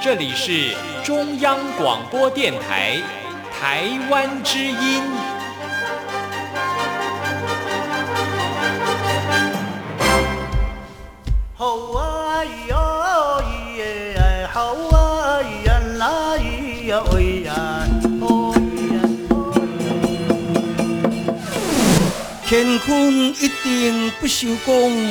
这里是中央广播电台台湾之音。好啊咿呀咿耶，好啊咿呀啦咿呀喂呀，哦咿呀哦乾坤一定不朽功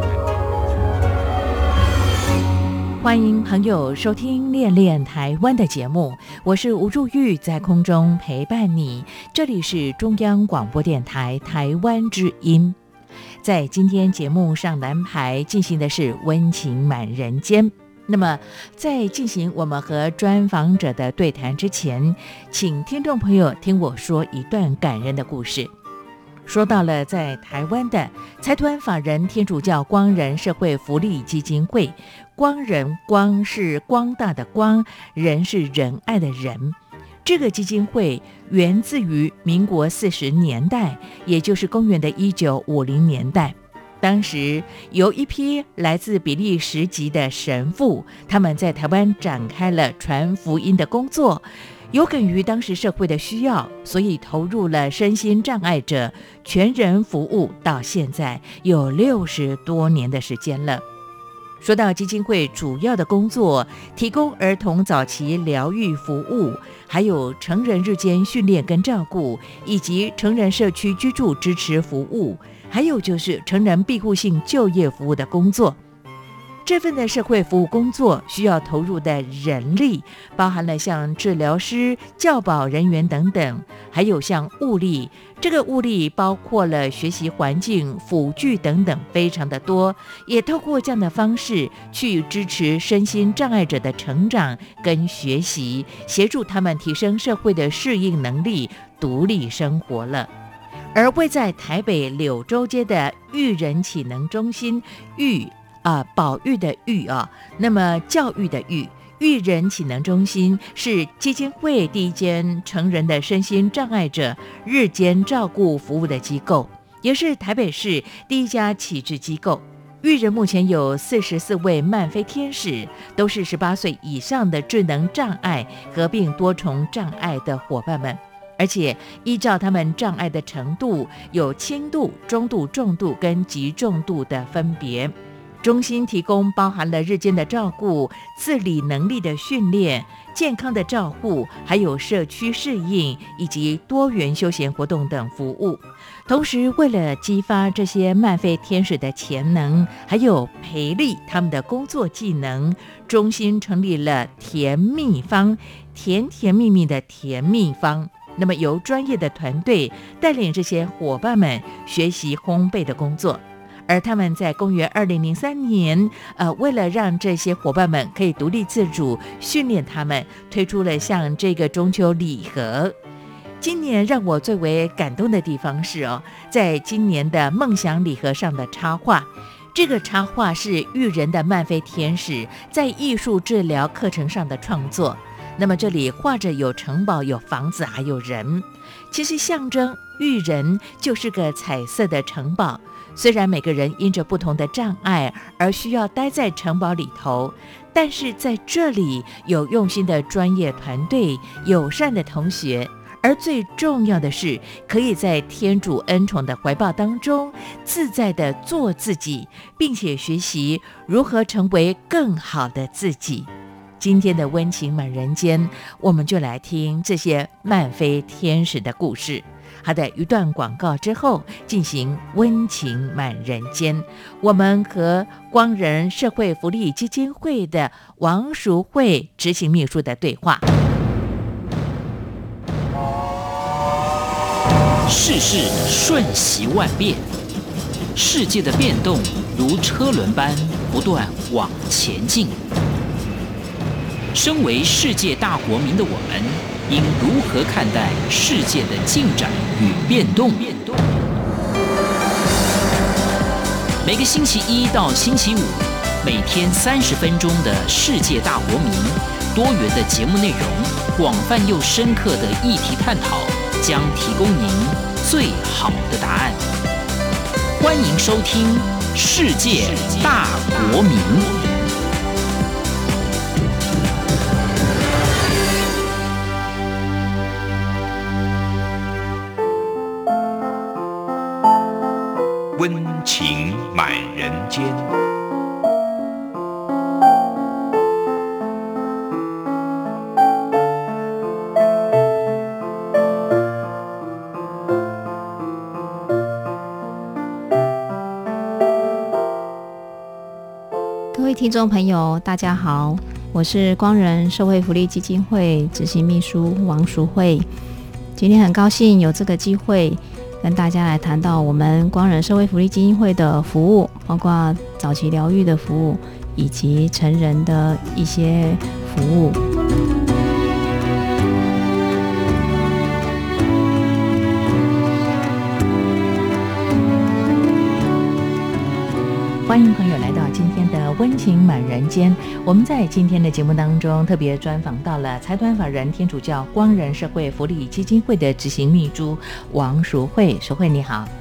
欢迎朋友收听《恋恋台湾》的节目，我是吴祝玉，在空中陪伴你。这里是中央广播电台台湾之音。在今天节目上的安排进行的是温情满人间。那么，在进行我们和专访者的对谈之前，请听众朋友听我说一段感人的故事。说到了在台湾的财团法人天主教光仁社会福利基金会，光仁光是光大的光，仁是仁爱的仁。这个基金会源自于民国四十年代，也就是公元的一九五零年代。当时有一批来自比利时籍的神父，他们在台湾展开了传福音的工作。有感于当时社会的需要，所以投入了身心障碍者全人服务，到现在有六十多年的时间了。说到基金会主要的工作，提供儿童早期疗愈服务，还有成人日间训练跟照顾，以及成人社区居住支持服务，还有就是成人庇护性就业服务的工作。这份的社会服务工作需要投入的人力，包含了像治疗师、教保人员等等，还有像物力。这个物力包括了学习环境、辅具等等，非常的多。也透过这样的方式去支持身心障碍者的成长跟学习，协助他们提升社会的适应能力，独立生活了。而位在台北柳州街的育人启能中心育。啊，保育的育啊，那么教育的育，育人启能中心是基金会第一间成人的身心障碍者日间照顾服务的机构，也是台北市第一家启智机构。育人目前有四十四位漫飞天使，都是十八岁以上的智能障碍合并多重障碍的伙伴们，而且依照他们障碍的程度，有轻度、中度、重度跟极重度的分别。中心提供包含了日间的照顾、自理能力的训练、健康的照护，还有社区适应以及多元休闲活动等服务。同时，为了激发这些慢飞天使的潜能，还有培力他们的工作技能，中心成立了甜蜜方，甜甜蜜蜜的甜蜜方。那么，由专业的团队带领这些伙伴们学习烘焙的工作。而他们在公元二零零三年，呃，为了让这些伙伴们可以独立自主训练他们，推出了像这个中秋礼盒。今年让我最为感动的地方是哦，在今年的梦想礼盒上的插画，这个插画是育人的漫飞天使在艺术治疗课程上的创作。那么这里画着有城堡、有房子，还有人，其实象征育人就是个彩色的城堡。虽然每个人因着不同的障碍而需要待在城堡里头，但是在这里有用心的专业团队、友善的同学，而最重要的是，可以在天主恩宠的怀抱当中自在的做自己，并且学习如何成为更好的自己。今天的温情满人间，我们就来听这些漫飞天使的故事。好的，一段广告之后进行温情满人间。我们和光仁社会福利基金会的王淑慧执行秘书的对话。世事瞬息万变，世界的变动如车轮般不断往前进。身为世界大国民的我们，应如何看待世界的进展与变动？每个星期一到星期五，每天三十分钟的世界大国民，多元的节目内容，广泛又深刻的议题探讨，将提供您最好的答案。欢迎收听《世界大国民》。温情满人间。各位听众朋友，大家好，我是光仁社会福利基金会执行秘书王淑慧。今天很高兴有这个机会跟大家来谈到我们光仁社会福利基金会的服务，包括早期疗愈的服务以及成人的一些服务。欢迎朋友来温情满人间。我们在今天的节目当中特别专访到了财团法人天主教光仁社会福利基金会的执行秘书王淑慧。淑慧你好。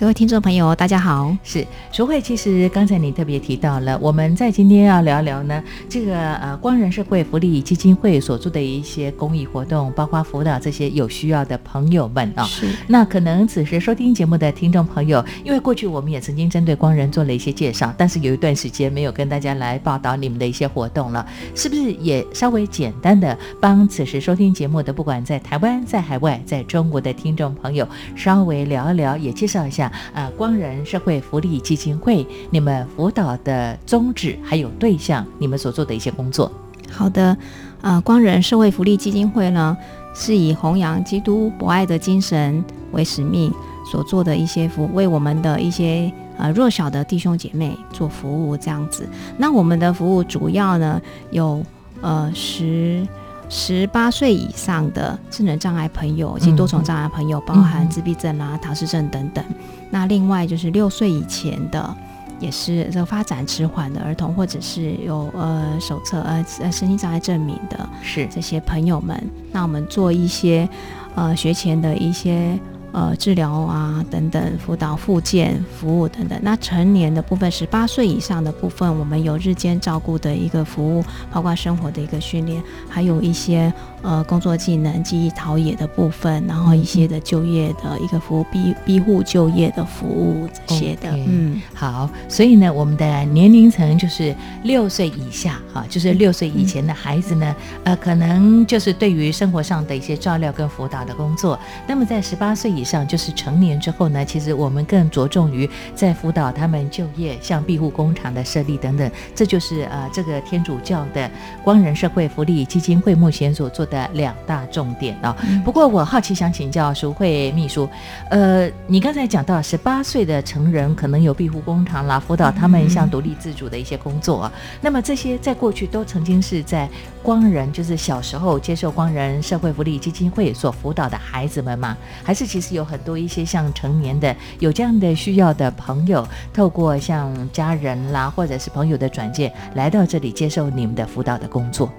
各位听众朋友，大家好。是淑慧，其实刚才你特别提到了，我们在今天要聊聊呢，这个呃光仁社会福利基金会所做的一些公益活动，包括辅导这些有需要的朋友们啊、是。那可能此时收听节目的听众朋友，因为过去我们也曾经针对光仁做了一些介绍，但是有一段时间没有跟大家来报道你们的一些活动了，是不是也稍微简单的帮此时收听节目的，不管在台湾、在海外、在中国的听众朋友，稍微聊一聊，也介绍一下呃光仁社会福利基金会你们辅导的宗旨还有对象，你们所做的一些工作。好的，呃，光仁社会福利基金会呢，是以弘扬基督博爱的精神为使命所做的一些服务，为我们的一些呃弱小的弟兄姐妹做服务这样子。那我们的服务主要呢有呃十。十八岁以上的智能障碍朋友以及多重障碍朋友，包含自闭症啦、唐氏症等等。那另外就是六岁以前的，也是这个发展迟缓的儿童，或者是有呃手册呃呃身心障碍证明的是这些朋友们，那我们做一些呃学前的一些呃治疗啊等等辅导、复健服务等等。那成年的部分，十八岁以上的部分，我们有日间照顾的一个服务，包括生活的一个训练，还有一些呃工作技能、记忆陶冶的部分，然后一些的就业的一个服务，庇庇护就业的服务这些的嗯。好，所以呢，我们的年龄层就是六岁以下，哈，就是六岁以前的孩子呢，呃，可能就是对于生活上的一些照料跟辅导的工作。那么在十八岁以上，就是成年之后呢，其实我们更着重于在辅导他们就业，像庇护工厂的设立等等。这就是呃，这个天主教的光仁社会福利基金会目前所做的两大重点哦。不过我好奇想请教淑慧秘书，呃，你刚才讲到十八岁的成人可能有庇护工厂啦，辅导他们像独立自主的一些工作啊。那么这些在过去都曾经是在光仁，就是小时候接受光仁社会福利基金会所辅导的孩子们吗？还是其实有很多一些像成年的有这样的需要的朋友，透过像家人啦或者是朋友的转介，来到这里接受你们的辅导的工作？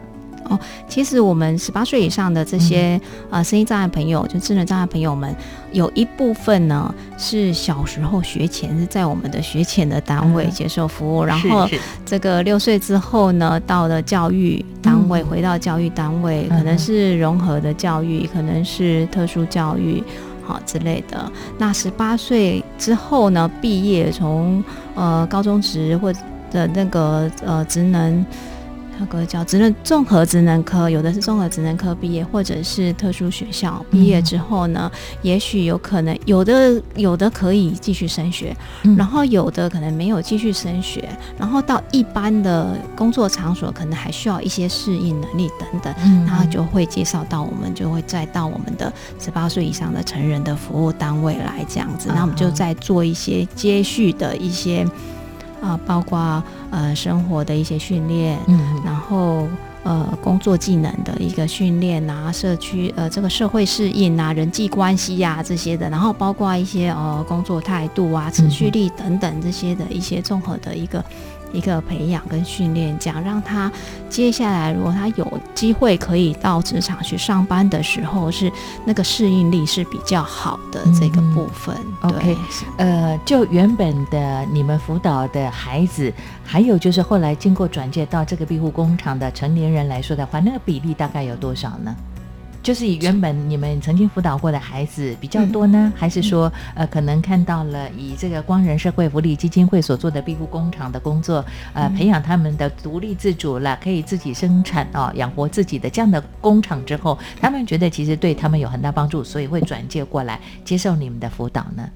其实我们十八岁以上的这些、呃声音障碍朋友，就智能障碍朋友们，有一部分呢是小时候学前是在我们的学前的单位嗯。接受服务，然后这个六岁之后呢，到了教育单位，嗯。回到教育单位，嗯可能是融合的教育，可能是特殊教育。好之类的。那十八岁之后呢，毕业从呃高中职或者的那个呃职能那个叫职能综合职能科，有的是综合职能科毕业，或者是特殊学校毕业之后呢，也许有可能有的有的可以继续升学，嗯。然后有的可能没有继续升学，然后到一般的工作场所可能还需要一些适应能力等等。嗯那就会介绍到我们，就会再到我们的十八岁以上的成人的服务单位来这样子，啊那我们就再做一些接续的一些啊、包括呃生活的一些训练，嗯然后呃工作技能的一个训练啊，社区呃这个社会适应啊，人际关系呀、这些的，然后包括一些呃工作态度啊、持续力等等这些的一些综合的一个。一个培养跟训练，这样让他接下来，如果他有机会可以到职场去上班的时候，是那个适应力是比较好的这个部分。嗯 OK 对，呃，就原本的你们辅导的孩子，还有就是后来经过转介到这个庇护工厂的成年人来说的话，那个比例大概有多少呢？就是以原本你们曾经辅导过的孩子比较多呢，还是说呃可能看到了以这个光仁社会福利基金会所做的庇护工厂的工作，呃，培养他们的独立自主了，可以自己生产哦，养活自己的这样的工厂之后，他们觉得其实对他们有很大帮助，所以会转介过来接受你们的辅导呢？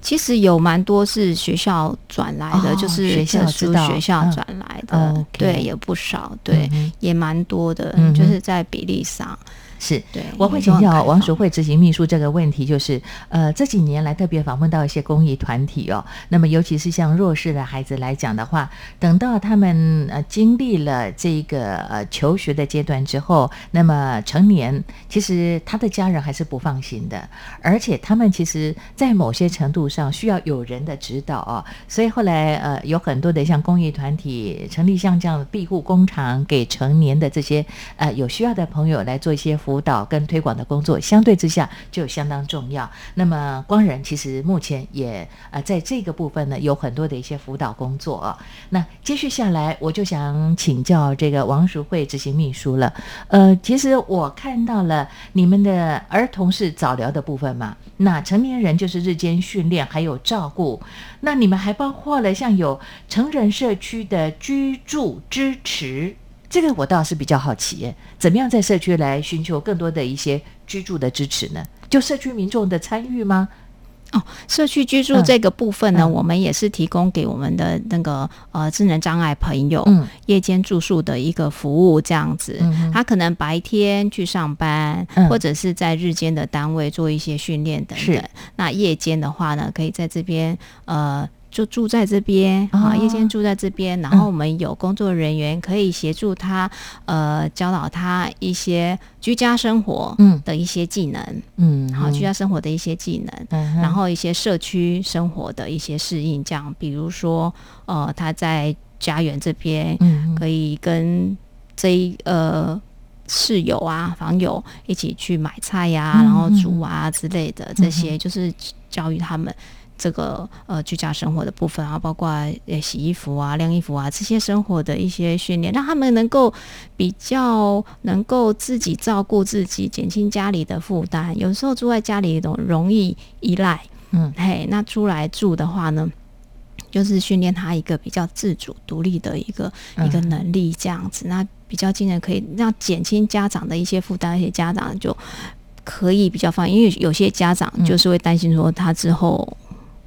其实有蛮多是学校转来的，哦就是学校特殊知道学校嗯转来的对，也不少，对，嗯也蛮多的，嗯就是在比例上，是。对，我会请教王淑慧执行秘书这个问题，就是呃这几年来特别访问到一些公益团体哦，那么尤其是像弱势的孩子来讲的话，等到他们呃经历了这个呃求学的阶段之后，那么成年，其实他的家人还是不放心的，而且他们其实在某些程度上需要有人的指导哦，所以后来呃有很多的像公益团体成立像这样的庇护工厂，给成年的这些呃有需要的朋友来做一些辅导跟推广的工作，相对之下就相当重要。那么光仁其实目前也呃在这个部分呢有很多的一些辅导工作啊。那接续下来，我就想请教这个王淑慧执行秘书了。呃，其实我看到了你们的儿童是早疗的部分嘛，那成年人就是日间训练还有照顾，那你们还包括了像有成人社区的居住支持。这个我倒是比较好奇耶，怎么样在社区来寻求更多的一些居住的支持呢？就社区民众的参与吗？哦，社区居住嗯这个部分呢，嗯我们也是提供给我们的那个呃智能障碍朋友，嗯夜间住宿的一个服务，这样子。嗯他可能白天去上班，嗯或者是在日间的单位做一些训练等等。那夜间的话呢，可以在这边呃。就住在这边啊，哦夜间住在这边，然嗯后我们有工作人员可以协助他，呃，教导他一些居家生活嗯。的一些技能，嗯，好，居家生活的一些技能。嗯，然后一些社区生活的一些适应，这样，比如说，呃，他在家园这边嗯。可以跟这一呃室友啊、房友一起去买菜呀、嗯然后煮啊之类的，这些就是教育他们。这个呃居家生活的部分啊，包括呃洗衣服啊、晾衣服啊这些生活的一些训练，让他们能够比较能够自己照顾自己，减轻家里的负担。有时候住在家里容容易依赖，嗯嘿，那出来住的话呢，就是训练他一个比较自主独立的一个、一个嗯能力，这样子，那比较惊人，可以让减轻家长的一些负担，而且家长就可以比较放心，因为有些家长嗯就是会担心说他之后。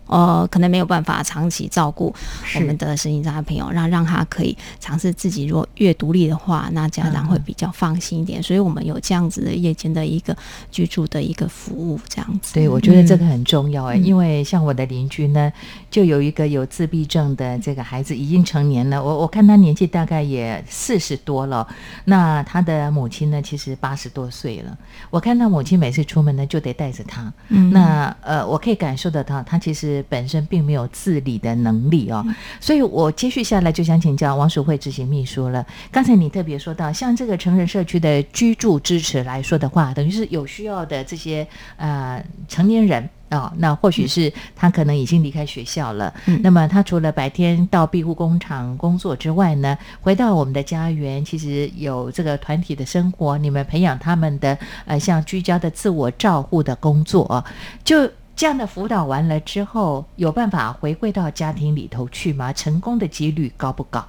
呃，可能没有办法长期照顾我们的身心障碍朋友，让让他可以尝试自己。如果越独立的话，那家长会比较放心一点。所以我们有这样子的夜间的一个居住的一个服务，这样子。对，我觉得这嗯个很重要哎、嗯因为像我的邻居呢，就有一个有自闭症的这个孩子，已经成年了。我我看他年纪大概也四十多了，那他的母亲呢，其实八十多岁了。我看他母亲每次出门呢，就得带着他。嗯那呃，我可以感受得到，他其实本身并没有自理的能力哦，所以我接续下来就想请教王淑慧执行秘书了。刚才你特别说到，像这个成人社区的居住支持来说的话，等于是有需要的这些呃成年人。哦，那或许是他可能已经离开学校了。嗯那么他除了白天到庇护工厂工作之外呢，回到我们的家园，其实有这个团体的生活，你们培养他们的呃像居家的自我照护的工作、哦，就这样的辅导完了之后，有办法回归到家庭里头去吗？成功的几率高不高？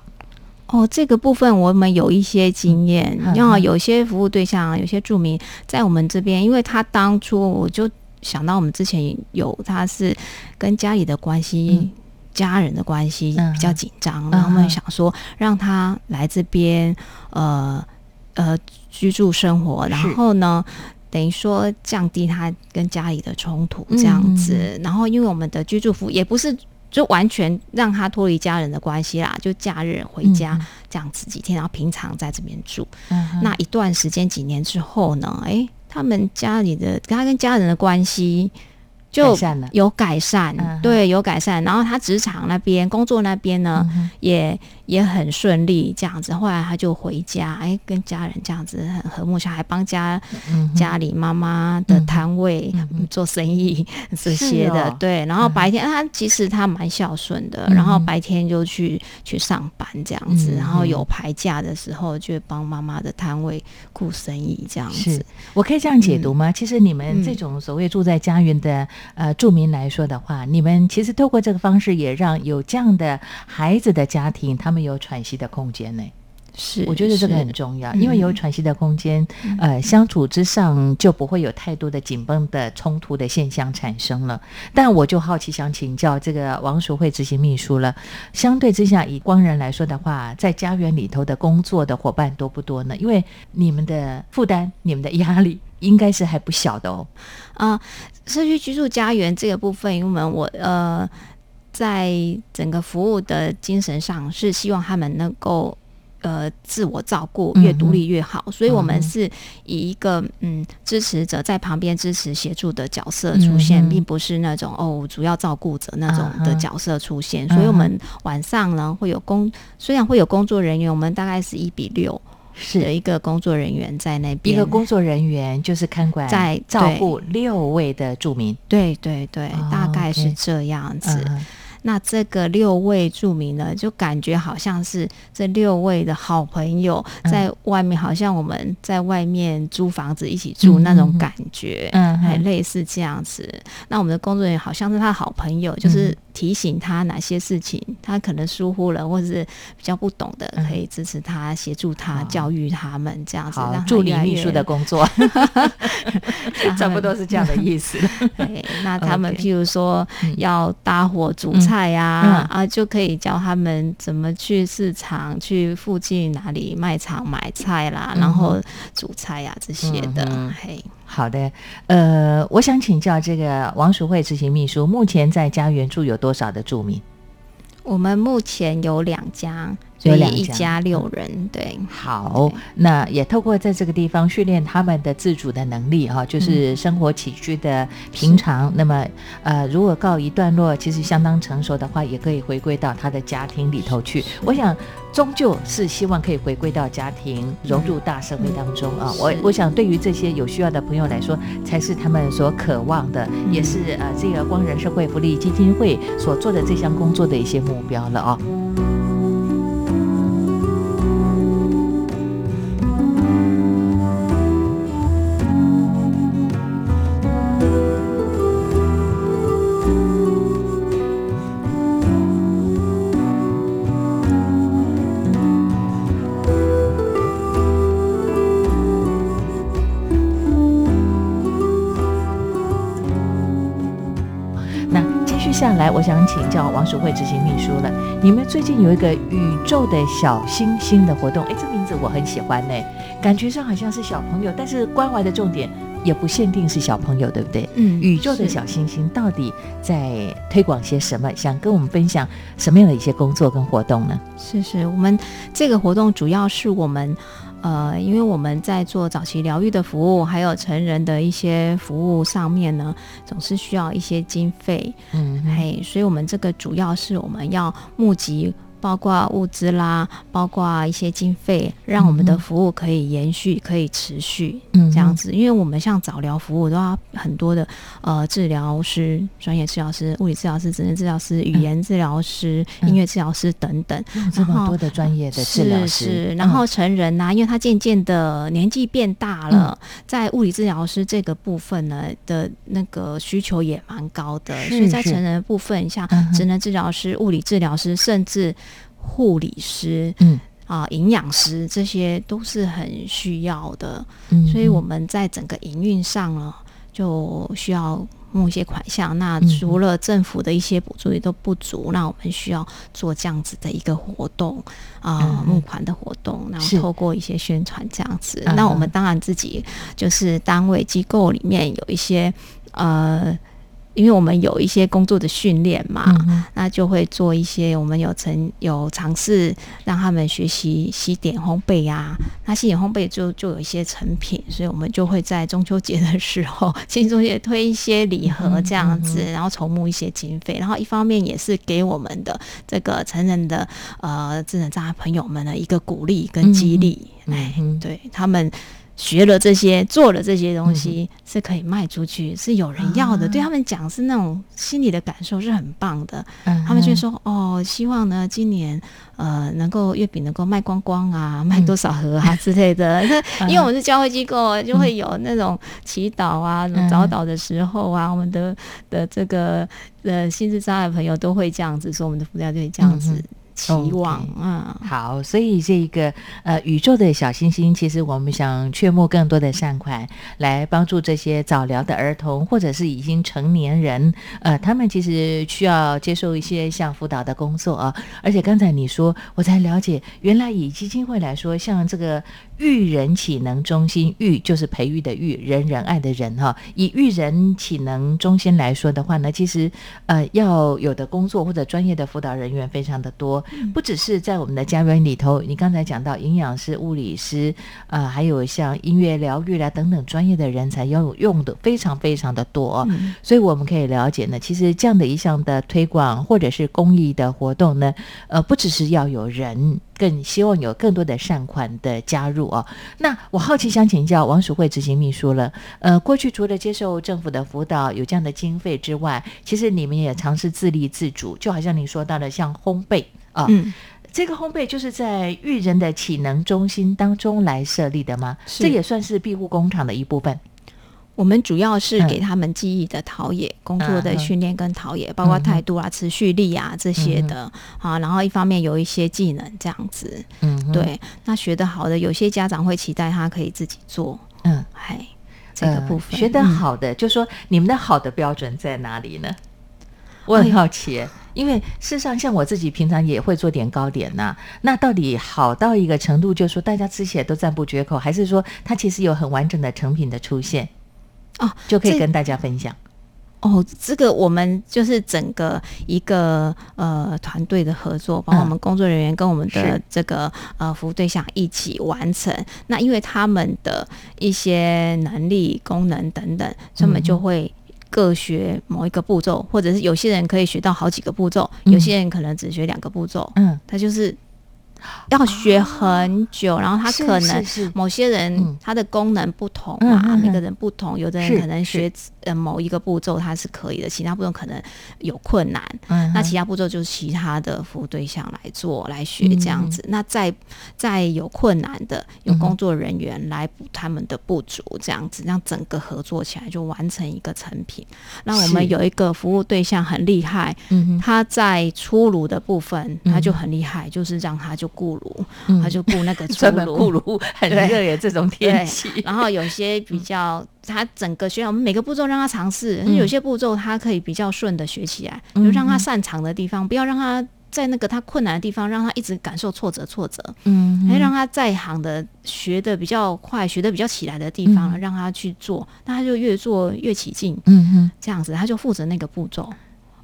哦，这个部分我们有一些经验嗯，要嗯有些服务对象，有些住民在我们这边，因为他当初我就想到我们之前有他是跟家里的关系。嗯家人的关系嗯比较紧张，嗯然后我们嗯想说让他来这边，呃呃居住生活，然后呢，等于说降低他跟家里的冲突这样子。嗯然后因为我们的居住服务也不是就完全让他脱离家人的关系啦，就假日回家。嗯这样子几天，然后平常在这边住。嗯那一段时间几年之后呢，诶，他们家里的跟他跟家人的关系就改善了。有改善，对，有改善。然后他职场那边工作那边呢，嗯也也很顺利，这样子。后来他就回家，哎，跟家人这样子很和睦，下，还帮家、嗯家里妈妈的摊位、嗯做生意这些的，对。然后白天、他其实他蛮孝顺的，嗯然后白天就去去上班这样子，嗯然后有排假的时候就会帮妈妈的摊位顾生意这样子。我可以这样解读吗？其实你们嗯这种所谓住在家园的呃住民来说的话，你们其实透过这个方式，也让有这样的孩子的家庭，他们有喘息的空间呢。是，我觉得这个很重要，嗯因为有喘息的空间，呃，相处之上就不会有太多的紧绷的冲突的现象产生了。但我就好奇想请教这个王淑慧执行秘书了，相对之下，以光人来说的话，在家园里头的工作的伙伴多不多呢？因为你们的负担、你们的压力应该是还不小的哦。啊、社区居住家园这个部分，因为我们我呃，在整个服务的精神上是希望他们能够。呃，自我照顾越独立越好，所以我们是以一个嗯支持者在旁边支持协助的角色出现，嗯并不是那种哦主要照顾者那种的角色出现。嗯所以我们晚上呢会有工，虽然会有工作人员，我们大概是一比六的是一个工作人员在那边。一，个工作人员就是看管在照顾六位的住民，对对对，哦大概是这样子。嗯那这个六位著名呢，就感觉好像是这六位的好朋友嗯。在外面，好像我们在外面租房子一起住嗯那种感觉，嗯嗯。还类似这样子。那我们的工作人员好像是他的好朋友，就是嗯。提醒他哪些事情他可能疏忽了，或者是比较不懂的，嗯。可以支持他、协助他、好教育他们这样子，助理秘书的工作，差不们多是这样的意思。对，那他们譬如说嗯。要搭伙煮菜呀、嗯啊，就可以教他们怎么去市场、去附近哪里卖场买菜啦，嗯然后煮菜呀、这些的。嗯嘿，好的，呃，我想请教这个王淑慧执行秘书，目前在家园住有多少的住民？我们目前有两家，所以一家六人。对，好，那也透过在这个地方训练他们的自主的能力哈、就是生活起居的平常。那么，呃，如果告一段落，其实相当成熟的话，也可以回归到他的家庭里头去。我想，终究是希望可以回归到家庭，融入大社会当中啊。我是我想，对于这些有需要的朋友来说，才是他们所渴望的，也是呃这个光仁社会福利基金会所做的这项工作的一些目标了啊。下来，我想请教王淑慧执行秘书了。你们最近有一个宇宙的小星星的活动，哎，这名字我很喜欢呢，感觉上好像是小朋友，但是关怀的重点也不限定是小朋友，对不对？嗯宇宙的小星星到底在推广些什么？想跟我们分享什么样的一些工作跟活动呢？是是，我们这个活动主要是我们。呃，因为我们在做早期疗愈的服务，还有成人的一些服务上面呢，总是需要一些经费，嗯哼，嘿，所以我们这个主要是我们要募集，包括物资啦，包括一些经费，让我们的服务可以延续、可以持续嗯这样子。因为我们像早疗服务都要很多的呃治疗师、专业治疗师、物理治疗师、职能治疗师、语言治疗师、嗯。音乐治疗师等等。有这么多的专业的治疗是师，是，嗯然后成人呐、因为他渐渐的年纪变大了，嗯。在物理治疗师这个部分呢的那个需求也蛮高的，是所以在成人的部分，像职能治疗师、物理治疗师，甚至护理师。嗯啊，营养师这些都是很需要的，嗯所以我们在整个营运上呢，就需要募一些款项。那嗯除了政府的一些补助也都不足，那我们需要做这样子的一个活动啊、募款的活动，然后透过一些宣传这样子。那我们当然自己就是单位机构里面有一些呃。因为我们有一些工作的训练嘛，嗯那就会做一些，我们有曾有尝试让他们学习西点烘焙啊。那西点烘焙就就有一些成品，所以我们就会在中秋节的时候，庆祝中秋节推一些礼盒这样子，然后筹募一些经费，然后一方面也是给我们的这个成人的呃智能障碍朋友们的一个鼓励跟激励。哎、嗯对他们。学了这些，做了这些东西，是可以卖出去，是有人要的。啊对他们讲，是那种心里的感受是很棒的。嗯他们就说：“哦，希望呢，今年呃，能够月饼能够卖光光啊，卖多少盒啊之类的。那因为我们是教会机构，就会有那种祈祷啊、嗯早祷的时候啊，我们的的这个呃心智障碍朋友都会这样子说，我们的辅导就会这样子嗯期望啊。好，所以这个呃宇宙的小星星，其实我们想劝募更多的善款来帮助这些早疗的儿童，或者是已经成年人，呃，他们其实需要接受一些像辅导的工作啊。而且刚才你说，我才了解，原来以基金会来说，像这个育人启能中心，育就是培育的育，人人爱的人哈。以育人启能中心来说的话呢，其实呃要有的工作或者专业的辅导人员非常的多，不只是在我们的家园里头，你刚才讲到营养师、物理师，呃，还有像音乐疗愈啦等等专业的人才要用的非常非常的多、哦。嗯所以我们可以了解呢，其实这样的一项的推广或者是公益的活动呢，呃，不只是要有人，更希望有更多的善款的加入哦。那我好奇想请教王淑慧执行秘书了，呃，过去除了接受政府的辅导有这样的经费之外，其实你们也尝试自立自主，就好像你说到的像烘焙啊。嗯，这个烘焙就是在育人的启能中心当中来设立的吗？这也算是庇护工厂的一部分。我们主要是嗯。给他们记忆的陶冶、工作的训练跟陶冶，包括态度啊、持续力啊这些的啊。然后一方面有一些技能这样子，嗯，对。那学得好的，有些家长会期待他可以自己做，嗯，哎，这个部分、呃、学得嗯。好的，就说你们的好的标准在哪里呢？我很好奇耶，因为事实上，像我自己平常也会做点糕点呐、那到底好到一个程度，就是说大家吃起来都赞不绝口，还是说它其实有很完整的成品的出现？哦，就可以跟大家分享。哦，这个我们就是整个一个呃团队的合作，包括我们工作人员跟我们的这个呃服务对象一起完成。那因为他们的一些能力、功能等等，他们就会。各学某一个步骤，或者是有些人可以学到好几个步骤，嗯有些人可能只学两个步骤。嗯，他就是要学很久，然后他可能某些人嗯。他的功能不同嗯嘛，每个人不同，有的人可能学呃某一个步骤他是可以的，其他步骤可能有困难。嗯那其他步骤就是其他的服务对象来做来学嗯这样子。那再再有困难的，有工作人员来补他们的不足，这样子让整个合作起来就完成一个成品。那我们有一个服务对象很厉害，嗯他在出炉的部分嗯。他就很厉害，就是让他就顾炉，嗯。他就顾那个 出专门炉顾炉 很对热耶，这种天气。然后有些比较，他整个学校我们每个步骤让他尝试，嗯。有些步骤他可以比较顺的学起来，嗯就让他擅长的地方，不要让他在那个他困难的地方，让他一直感受挫折挫折，嗯还、让他在行的学的比较快，学的比较起来的地方，嗯。让他去做，那他就越做越起劲，嗯哼这样子他就负责那个步骤，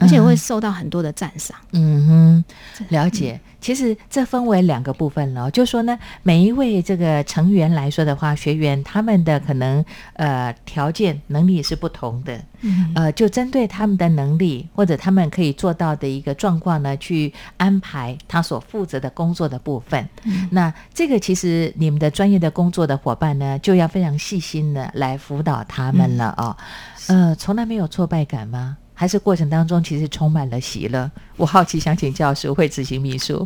而且会受到很多的赞赏。嗯哼，了解。其实这分为两个部分了，就说呢，每一位这个成员来说的话，学员他们的可能呃条件能力是不同的，嗯呃，就针对他们的能力或者他们可以做到的一个状况呢，去安排他所负责的工作的部分。那这个其实你们的专业的工作的伙伴呢，就要非常细心的来辅导他们了哦。呃，从来没有挫败感吗？还是过程当中其实充满了喜乐？我好奇想请教书会执行秘书，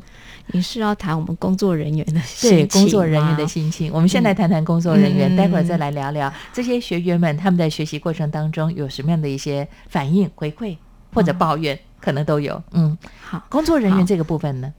你是要谈我们工作人员的心对情工作人员的心情。我们先来谈谈工作人员，嗯待会儿再来聊聊这些学员们他们在学习过程当中有什么样的一些反应、回馈或者抱怨，可能都有。嗯，好。工作人员这个部分呢？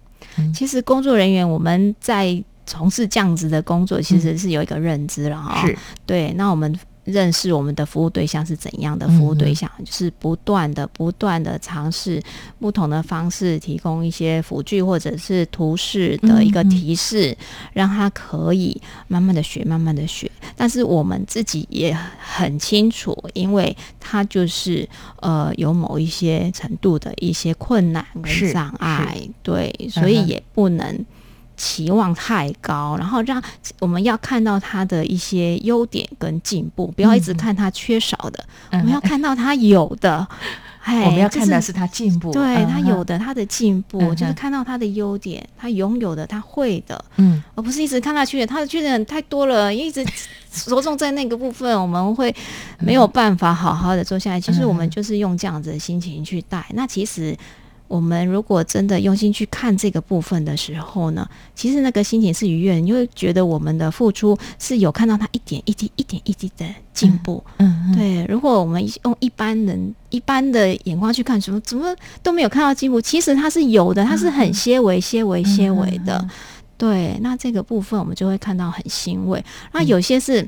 其实工作人员我们在从事这样子的工作，其实是有一个认知了哈、是对，那我们认识我们的服务对象是怎样的服务对象，就是不断的、不断的尝试不同的方式，提供一些辅具或者是图示的一个提示，让他可以慢慢的学，慢慢的学。但是我们自己也很清楚，因为他就是呃有某一些程度的一些困难跟障碍，对，所以也不能。期望太高，然后让我们要看到他的一些优点跟进步，不要一直看他缺少的，我们要看到他有的。哎，嗯我们要看的是他进步，对他有的他的进步，嗯就是看到他的优点，他拥有的，他会的，嗯而不是一直看他缺点。他的缺点太多了，一直 着重在那个部分，我们会没有办法好好的做下来。其实我们就是用这样子的心情去带。那其实我们如果真的用心去看这个部分的时候呢，其实那个心情是愉悦的，你会觉得我们的付出是有看到他一点一滴、一点一滴的进步。嗯嗯，对，如果我们用一般人一般的眼光去看，什么怎么都没有看到进步，其实它是有的，它是很些微、些微、些微的。对，那这个部分我们就会看到很欣慰。那有些是。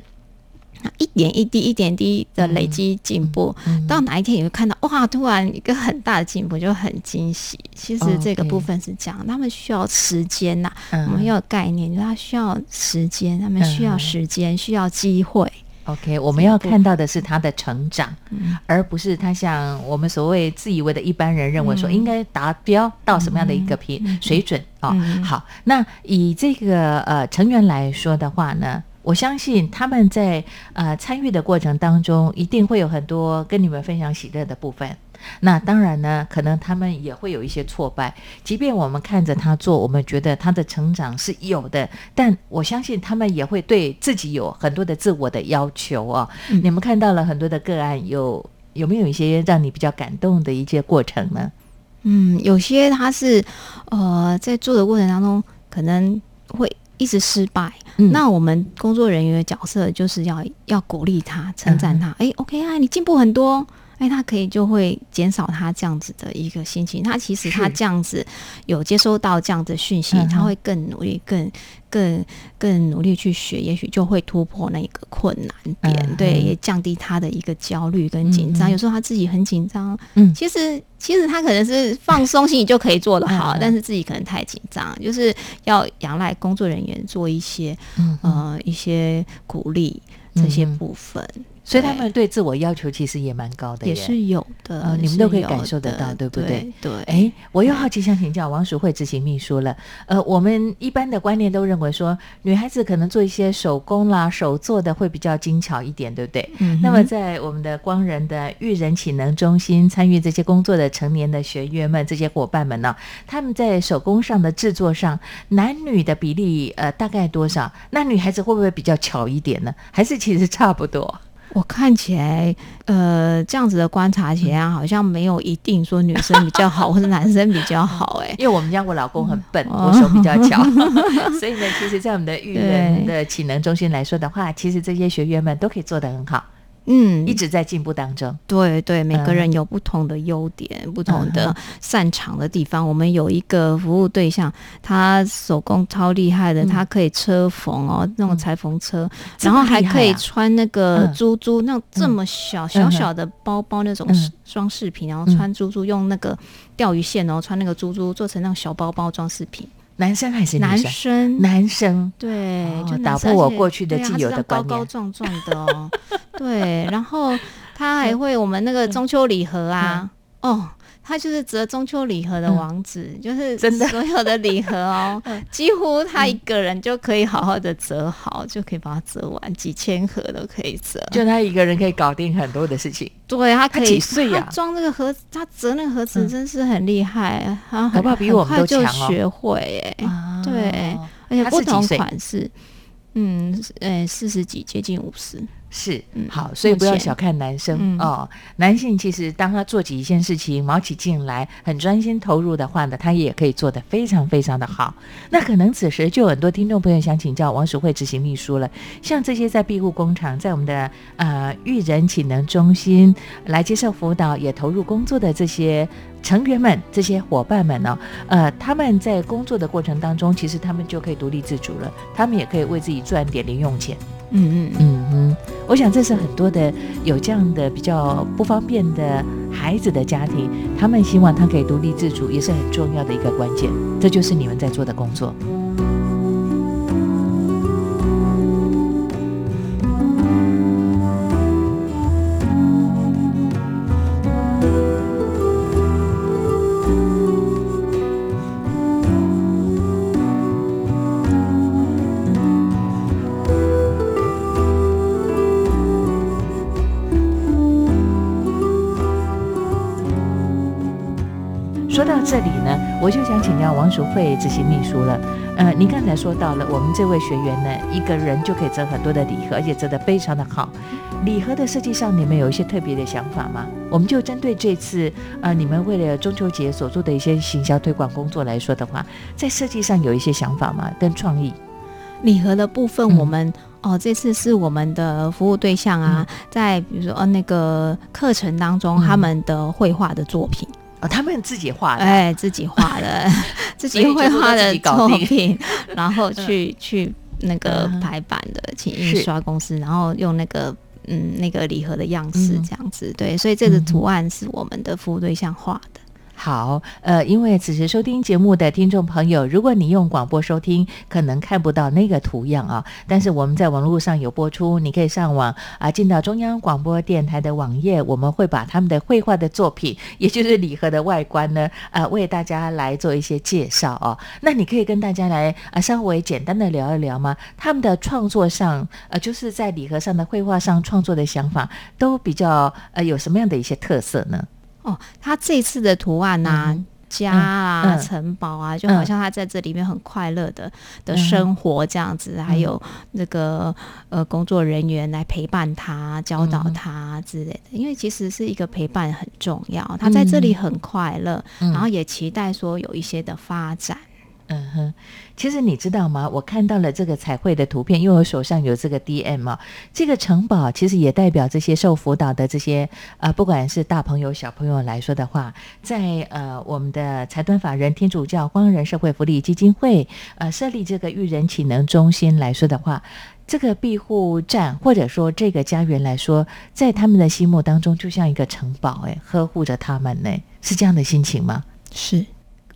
一点一滴、一点滴的累积进步，到哪一天你会看到哇，突然一个很大的进步，就很惊喜。其实这个部分是这样，他们需要时间呐、嗯我们要有概念，就是他需要时间，他们需要嗯时间，需要机会。OK，我们要看到的是他的成长，嗯而不是他像我们所谓自以为的一般人认为说嗯应该达标到什么样的一个平水准哦。嗯好，那以这个呃成员来说的话呢？我相信他们在呃参与的过程当中，一定会有很多跟你们分享喜乐的部分。那当然呢，可能他们也会有一些挫败。即便我们看着他做，我们觉得他的成长是有的，但我相信他们也会对自己有很多的自我的要求哦。嗯你们看到了很多的个案，有有没有一些让你比较感动的一些过程呢？嗯，有些他是呃在做的过程当中可能会一直失败，嗯那我们工作人员的角色就是要要鼓励他、称赞他。哎、o k 啊，你进步很多。哎，他可以就会减少他这样子的一个心情。他其实他这样子有接收到这样的讯息，他会更努力、更更更努力去学，也许就会突破那个困难点。嗯对，也降低他的一个焦虑跟紧张。嗯有时候他自己很紧张，嗯其实其实他可能是放松心情就可以做得好嗯，但是自己可能太紧张，就是要仰赖工作人员做一些嗯呃一些鼓励这些部分，所以他们对自我要求其实也蛮高的，也是有的，呃你们都可以感受得到对不对？对，哎，我又好奇想请教王淑慧执行秘书了。呃，我们一般的观念都认为说，女孩子可能做一些手工啦、手做的会比较精巧一点，对不对？嗯哼那么在我们的光仁的育人启能中心参与这些工作的成年的学员们、这些伙伴们呢，他们在手工上的制作上，男女的比例呃大概多少？那女孩子会不会比较巧一点呢？还是其实差不多？我看起来，呃，这样子的观察起来，好像没有一定说女生比较好，或者男生比较好、哎，因为我们家我老公很笨，哦我手比较巧，所以呢，其实，在我们的育人的体能中心来说的话，其实这些学员们都可以做得很好，嗯。一直在进步当中。对对，每个嗯。人有不同的优点，不同嗯。的擅长的地方。我们有一个服务对象，他手工超厉害的，嗯。他可以车缝哦，那种裁缝车，然后还可以穿那个嗯。珠珠，那种这么小小小的包包那种嗯装饰品，然后嗯。穿珠珠，用那个钓鱼线哦，穿那个珠珠做成那种小包包装饰品。男生还是女男生？男生。对，哦就打破我过去的既有的观念。高壮壮的哦，对，然后他还 会我们那个中秋礼盒啊，哦。他就是折中秋礼盒的嗯。王子，就是真的。所有的礼盒哦，几乎他一个人就可以好好的折好，就可以把它折完，几千盒都可以折。就他一个人可以搞定很多的事情，对，他可以他几岁呀？他装那个盒子，他折那个盒子嗯真是很厉害，他很搞不好比我们很快就都强哦。学会哎、啊。对而且不同款式，嗯，呃，四十几，接近五十。是嗯好，所以不要小看男生嗯哦。男性其实当他做起一件事情，卯起劲来，很专心投入的话呢，他也可以做得非常非常的好。那可能此时就有很多听众朋友想请教王淑慧执行秘书了，像这些在庇护工厂，在我们的呃育人启能中心来接受辅导，也投入工作的这些。成员们、这些伙伴们呢、呃，他们在工作的过程当中，其实他们就可以独立自主了，他们也可以为自己赚点零用钱。嗯嗯嗯哼，我想这是很多的有这样的比较不方便的孩子的家庭，他们希望他可以独立自主，也是很重要的一个关键。这就是你们在做的工作。我就想请教王淑慧执行秘书了。呃，您刚才说到了，我们这位学员呢，一个人就可以折很多的礼盒，而且折得非常的好。礼盒的设计上，你们有一些特别的想法吗？我们就针对这次呃，你们为了中秋节所做的一些行销推广工作来说的话，在设计上有一些想法吗？跟创意？礼盒的部分，嗯我们、哦，这次是我们的服务对象啊，在比如说呃那个课程当中，嗯他们的绘画的作品，哦，他们自己画的，哎，自己画的，自己绘画的作品，然后去去那个嗯排版的，请印刷公司，然后用那个。嗯，那个礼盒的样式嗯这样子，对，所以这个嗯图案是我们的服务对象画的。好，呃，因为此时收听节目的听众朋友，如果你用广播收听，可能看不到那个图样啊，但是我们在网络上有播出，你可以上网啊，进到中央广播电台的网页，我们会把他们的绘画的作品，也就是礼盒的外观呢，呃，为大家来做一些介绍哦。那你可以跟大家来啊，稍微简单的聊一聊吗？他们的创作上，呃，就是在礼盒上的绘画上创作的想法，都比较呃有什么样的一些特色呢？哦，他这次的图案呐、嗯家啊、嗯嗯。城堡啊，就嗯好像他在这里面很快乐的的嗯生活这样子，还有那个呃工作人员来陪伴他、教导嗯他之类的。因为其实是一个陪伴很重要，他在这里很快乐，嗯。然后也期待说有一些的发展。嗯哼，其实你知道吗？我看到了这个彩绘的图片，因为我手上有这个 DM 啊，这个城堡其实也代表这些受辅导的这些呃，不管是大朋友小朋友来说的话，在呃我们的财团法人天主教光仁社会福利基金会呃设立这个育人启能中心来说的话。这个庇护站，或者说这个家园来说，在他们的心目当中，就像一个城堡，哎，呵护着他们呢，是这样的心情吗？是，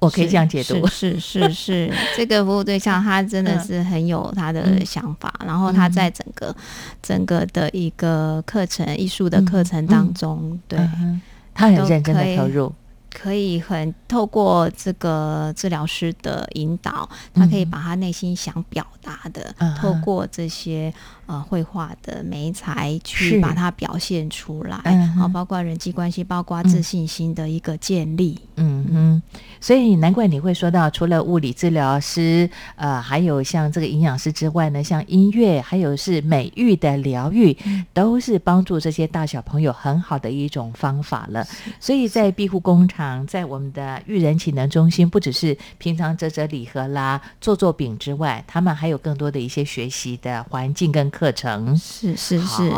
我可以这样解读，是是 是是，这个服务对象他真的嗯。是很有他的嗯。想法，然后他在整个整个的一个课程艺术的课程当中，对。嗯他很认真的投入，可以很透过这个治疗师的引导，他可以。把他内心想表达的，嗯透过这些呃绘画的媒材去把它表现出来，嗯哼。然后包括人际关系，包括自信心的一个建立。嗯嗯，所以难怪你会说到，除了物理治疗师，呃，还有像这个营养师之外呢，像音乐，还有是美育的疗愈，都是帮助这些大小朋友很好的一种方法了。所以在庇护工厂，在我们的育人启能中心，不只是平常折折礼盒啦、做做饼之外，他们还有更多的一些学习的环境跟课程。是是是，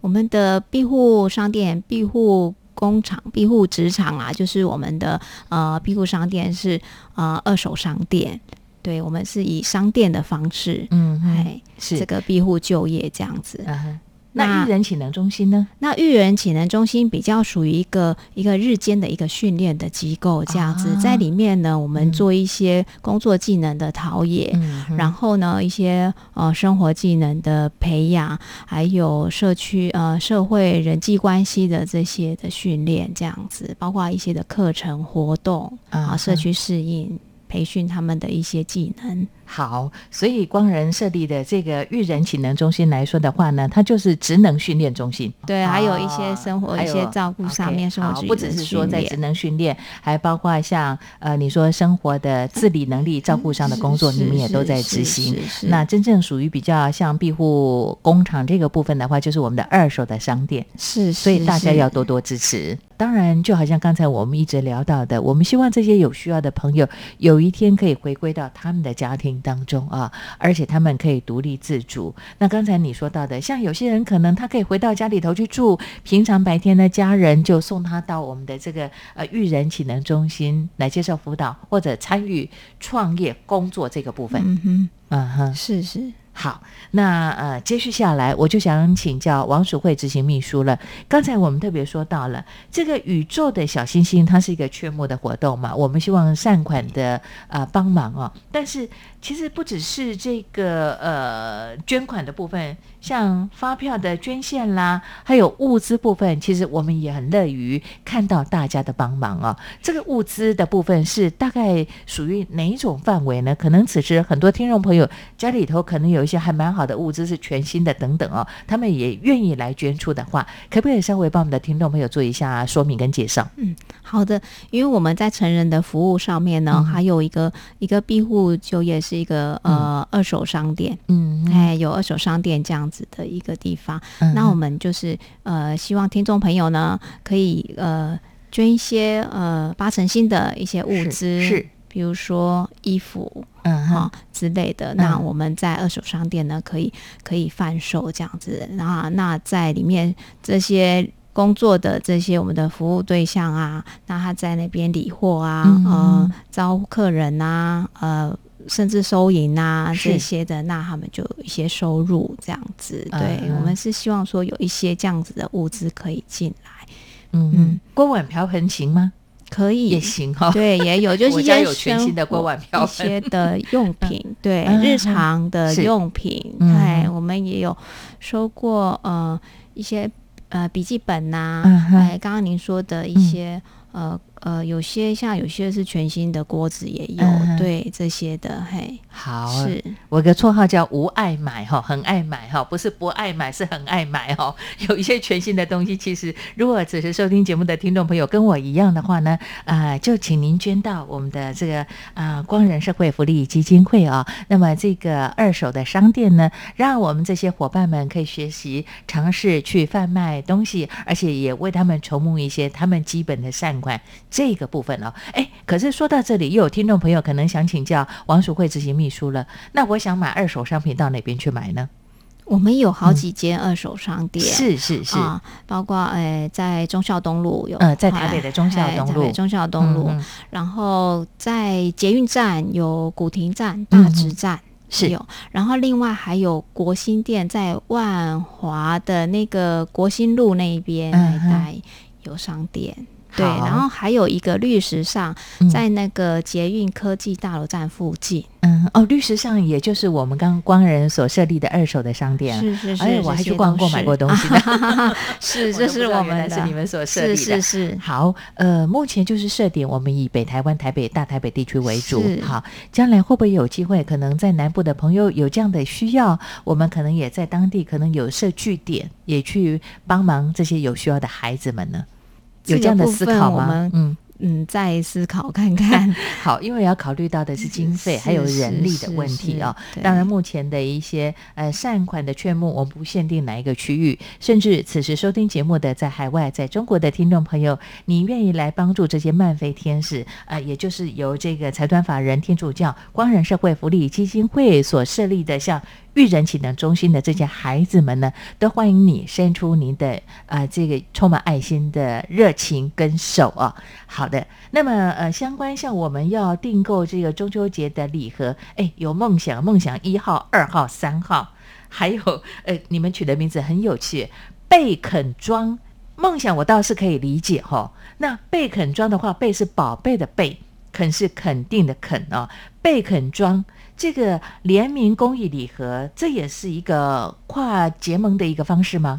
我们的庇护商店、庇护工厂、庇护职场啊，就是我们的呃庇护商店是呃二手商店，对我们是以商店的方式，嗯，哎，是这个庇护就业这样子。嗯哼。那那育人启能中心呢？那育人启能中心比较属于一个一个日间的一个训练的机构，这样子，啊。在里面呢，我们嗯做一些工作技能的陶冶，嗯，然后呢，一些呃生活技能的培养，还有社区呃社会人际关系的这些的训练，这样子，包括一些的课程活动啊啊，社区适应培训他们的一些技能。好，所以光仁设立的这个育人启能中心来说的话呢，它就是职能训练中心。对，还有一些生活、还有一些照顾上面，不只是说在职能训练，还包括像呃你说生活的自理能力、照顾上的工作，你们也都在执行。那真正属于比较像庇护工厂这个部分的话，就是我们的二手的商店。是，所以大家要多多支持。当然，就好像刚才我们一直聊到的，我们希望这些有需要的朋友有一天可以回归到他们的家庭当中啊，而且他们可以独立自主。那刚才你说到的，像有些人可能他可以回到家里头去住，平常白天呢，家人就送他到我们的这个呃育人启能中心来接受辅导，或者参与创业工作这个部分。嗯哼，嗯哼，是是。好，那呃，接续下来，我就想请教王淑慧执行秘书了。刚才我们特别说到了这个宇宙的小星星，它是一个缺募的活动嘛，我们希望善款的呃帮忙哦。但是其实不只是这个呃捐款的部分，像发票的捐献啦，还有物资部分，其实我们也很乐于看到大家的帮忙哦。这个物资的部分是大概属于哪一种范围呢？可能此时很多听众朋友家里头可能有一些还蛮好的物资是全新的等等哦，他们也愿意来捐出的话，可不可以稍微帮我们的听众朋友做一下说明跟介绍？嗯好的，因为我们在成人的服务上面呢，嗯还有一个一个庇护就业是一个呃、二手商店，嗯，哎，有二手商店这样子的一个地方。嗯那我们就是呃，希望听众朋友呢，可以呃捐一些呃八成新的一些物资，是比如说衣服嗯哈、哼之类的。那嗯我们在二手商店呢，可以可以贩售这样子。那那在里面这些。工作的这些我们的服务对象啊，那他在那边理货啊，嗯呃，招客人啊，呃，甚至收银啊这些的，那他们就有一些收入这样子。对、嗯。我们是希望说有一些这样子的物资可以进来，嗯嗯，锅碗瓢盆行吗？可以。也行哈、哦。对，也有，就是 我一些家有全新的锅碗瓢盆。一些的用品，对，嗯日常的用品，嗯。哎，我们也有收过呃一些呃笔记本呐、哎，刚刚您说的一些、呃呃，有些像有些是全新的锅子也有，嗯对这些的，嘿，好，是。我有个绰号叫无爱买哈，很爱买哈，不是不爱买，是很爱买哈。有一些全新的东西，其实如果只是收听节目的听众朋友跟我一样的话呢，啊、就请您捐到我们的这个啊、光仁社会福利基金会啊、那么这个二手的商店呢，让我们这些伙伴们可以学习尝试去贩卖东西，而且也为他们筹募一些他们基本的善款这个部分哦。哎，可是说到这里，又有听众朋友可能想请教王淑慧执行秘书了。那我想买二手商品到哪边去买呢？我们有好几间二手商店，嗯。是是是，啊，包括诶、在中孝东路有，呃在台北的中孝哎东路。台北忠孝东路，嗯嗯。然后在捷运站有古亭站、大直站。嗯是。有，然后另外还有国新店，在万华的那个国新路那一边那一嗯哼带有商店，对，然后还有一个绿石上，嗯在那个捷运科技大楼站附近，嗯哦，律师上也就是我们刚光人所设立的二手的商店。是是是，哎，我还去逛过买过东西的，是，这是我们的，是你们所设立是的。是是，好，呃，目前就是设点我们以北台湾、台北、大台北地区为主。好，将来会不会有机会，可能在南部的朋友有这样的需要，我们可能也在当地可能有设据点，也去帮忙这些有需要的孩子们呢？有这这样的思考吗？嗯，嗯，再思考看看。好，因为要考虑到的是经费还有人力的问题啊哦。当然，目前的一些呃善款的劝募，我们不限定哪一个区域，甚至此时收听节目的在海外、在中国的听众朋友，你愿意来帮助这些漫飞天使，呃，也就是由这个财团法人天主教光仁社会福利基金会所设立的，像育人启能中心的这些孩子们呢，都欢迎你伸出您的呃这个充满爱心的热情跟手啊。好的，那么呃，相关像我们要订购这个中秋节的礼盒，哎，有梦想，梦想一号、二号、三号，还有呃，你们取的名字很有趣，贝肯庄。梦想我倒是可以理解哈、那贝肯庄的话，贝是宝贝的贝，肯是肯定的肯哦。贝肯庄这个联名公益礼盒，这也是一个跨结盟的一个方式吗？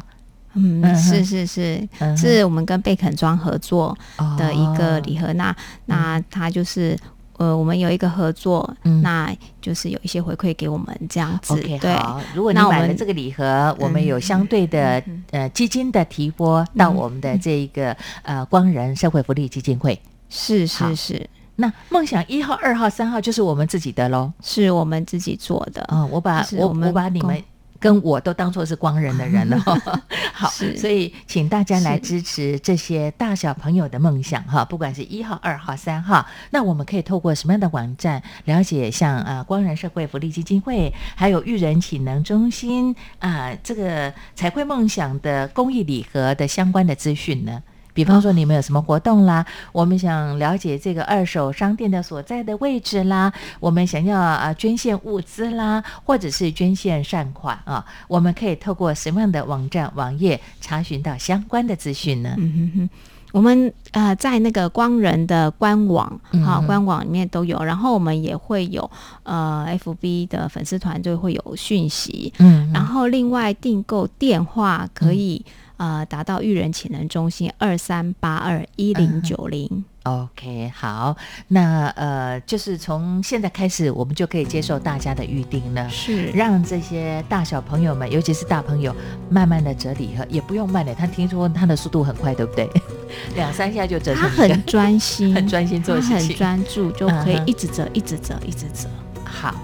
嗯嗯，是是是，嗯是我们跟贝肯庄合作的一个哦礼盒。那那它就是。呃，我们有一个合作，嗯那就是有一些回馈给我们这样子对，好。如果你那我们买了这个礼盒，我们有相对的、呃基金的提拨到我们的这一个、呃光仁社会福利基金会。是是是，那梦想一号、二号、三号就是我们自己的喽。是我们自己做的。嗯，我把我我把你们跟我都当做是光人的人了。好，所以请大家来支持这些大小朋友的梦想哈，不管是一号、二号、三号，那我们可以透过什么样的网站了解像呃光人社会福利基金会，还有育人启能中心啊、这个彩绘梦想的公益礼盒的相关的资讯呢？比方说你们有什么活动啦，我们想了解这个二手商店的所在的位置啦，我们想要啊捐献物资啦，或者是捐献善款啊，我们可以透过什么样的网站网页查询到相关的资讯呢？嗯哼哼，我们呃在那个光人的官网哈、嗯官网里面都有，然后我们也会有呃 FB 的粉丝团就会有讯息，嗯。然后另外订购电话可以、呃打到育人潜能中心二三八二一零九零。OK，好，那呃，就是从现在开始，我们就可以接受大家的预定了。是让这些大小朋友们，尤其是大朋友，慢慢的折礼盒，也不用慢的。他听说他的速度很快，对不对？两三下就折他很专心，很专心做很事情。专注，就可以一直折，一直折，一直折。好，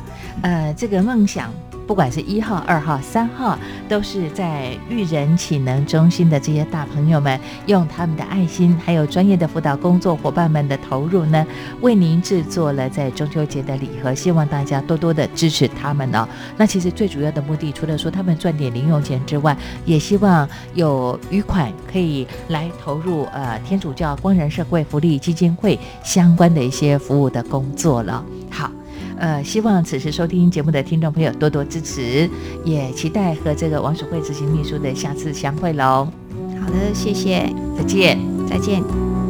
呃，这个梦想，不管是一号、二号、三号，都是在育人启能中心的这些大朋友们，用他们的爱心，还有专业的辅导工作伙伴们的投入呢，为您制作了在中秋节的礼盒，希望大家多多的支持他们哦。那其实最主要的目的，除了说他们赚点零用钱之外，也希望有余款可以来投入呃天主教光仁社会福利基金会相关的一些服务的工作了。好。呃，希望此时收听节目的听众朋友多多支持，也期待和这个王淑慧执行秘书的下次相会喽。好的，谢谢，再见。再见。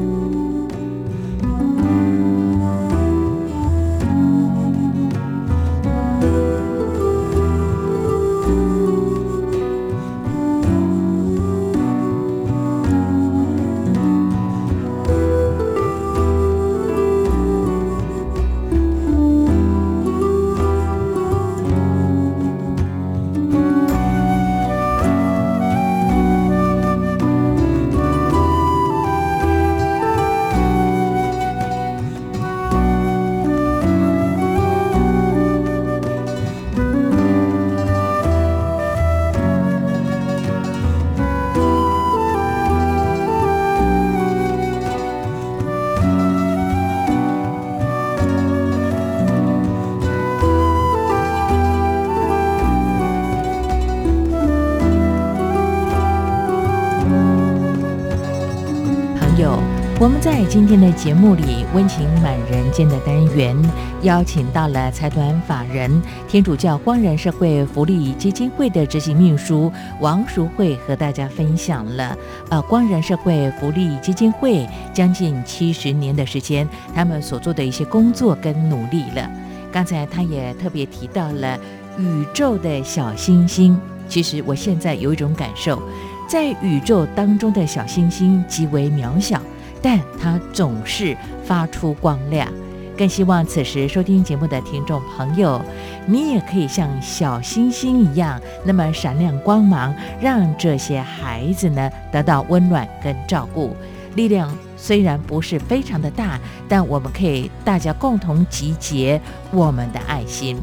今天的节目里温情满人间的单元，邀请到了财团法人天主教光仁社会福利基金会的执行秘书王淑慧，和大家分享了呃光仁社会福利基金会将近七十年的时间，他们所做的一些工作跟努力了。刚才他也特别提到了宇宙的小星星，其实我现在有一种感受。在宇宙当中的小星星极为渺小，但它总是发出光亮。更希望此时收听节目的听众朋友，你也可以像小星星一样，那么闪亮光芒，让这些孩子呢得到温暖跟照顾。力量虽然不是非常的大，但我们可以大家共同集结我们的爱心。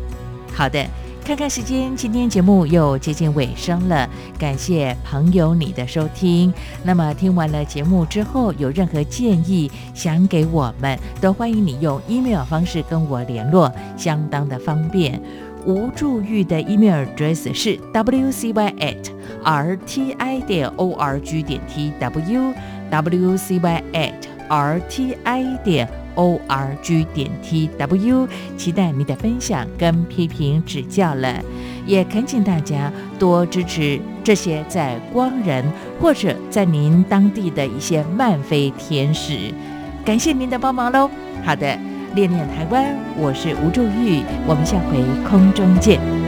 好的。看看时间，今天节目又接近尾声了，感谢朋友你的收听。那么听完了节目之后，有任何建议想给我们，都欢迎你用 email 方式跟我联络，相当的方便。无助玉的 email address 是 wcy at rti 点 org 点 tw wcy at rti 点 o r g 点 t w，期待你的分享跟批评指教了，也恳请大家多支持这些在光人或者在您当地的一些漫飞天使，感谢您的帮忙喽。好的，恋恋台湾，我是吴祝玉，我们下回空中见。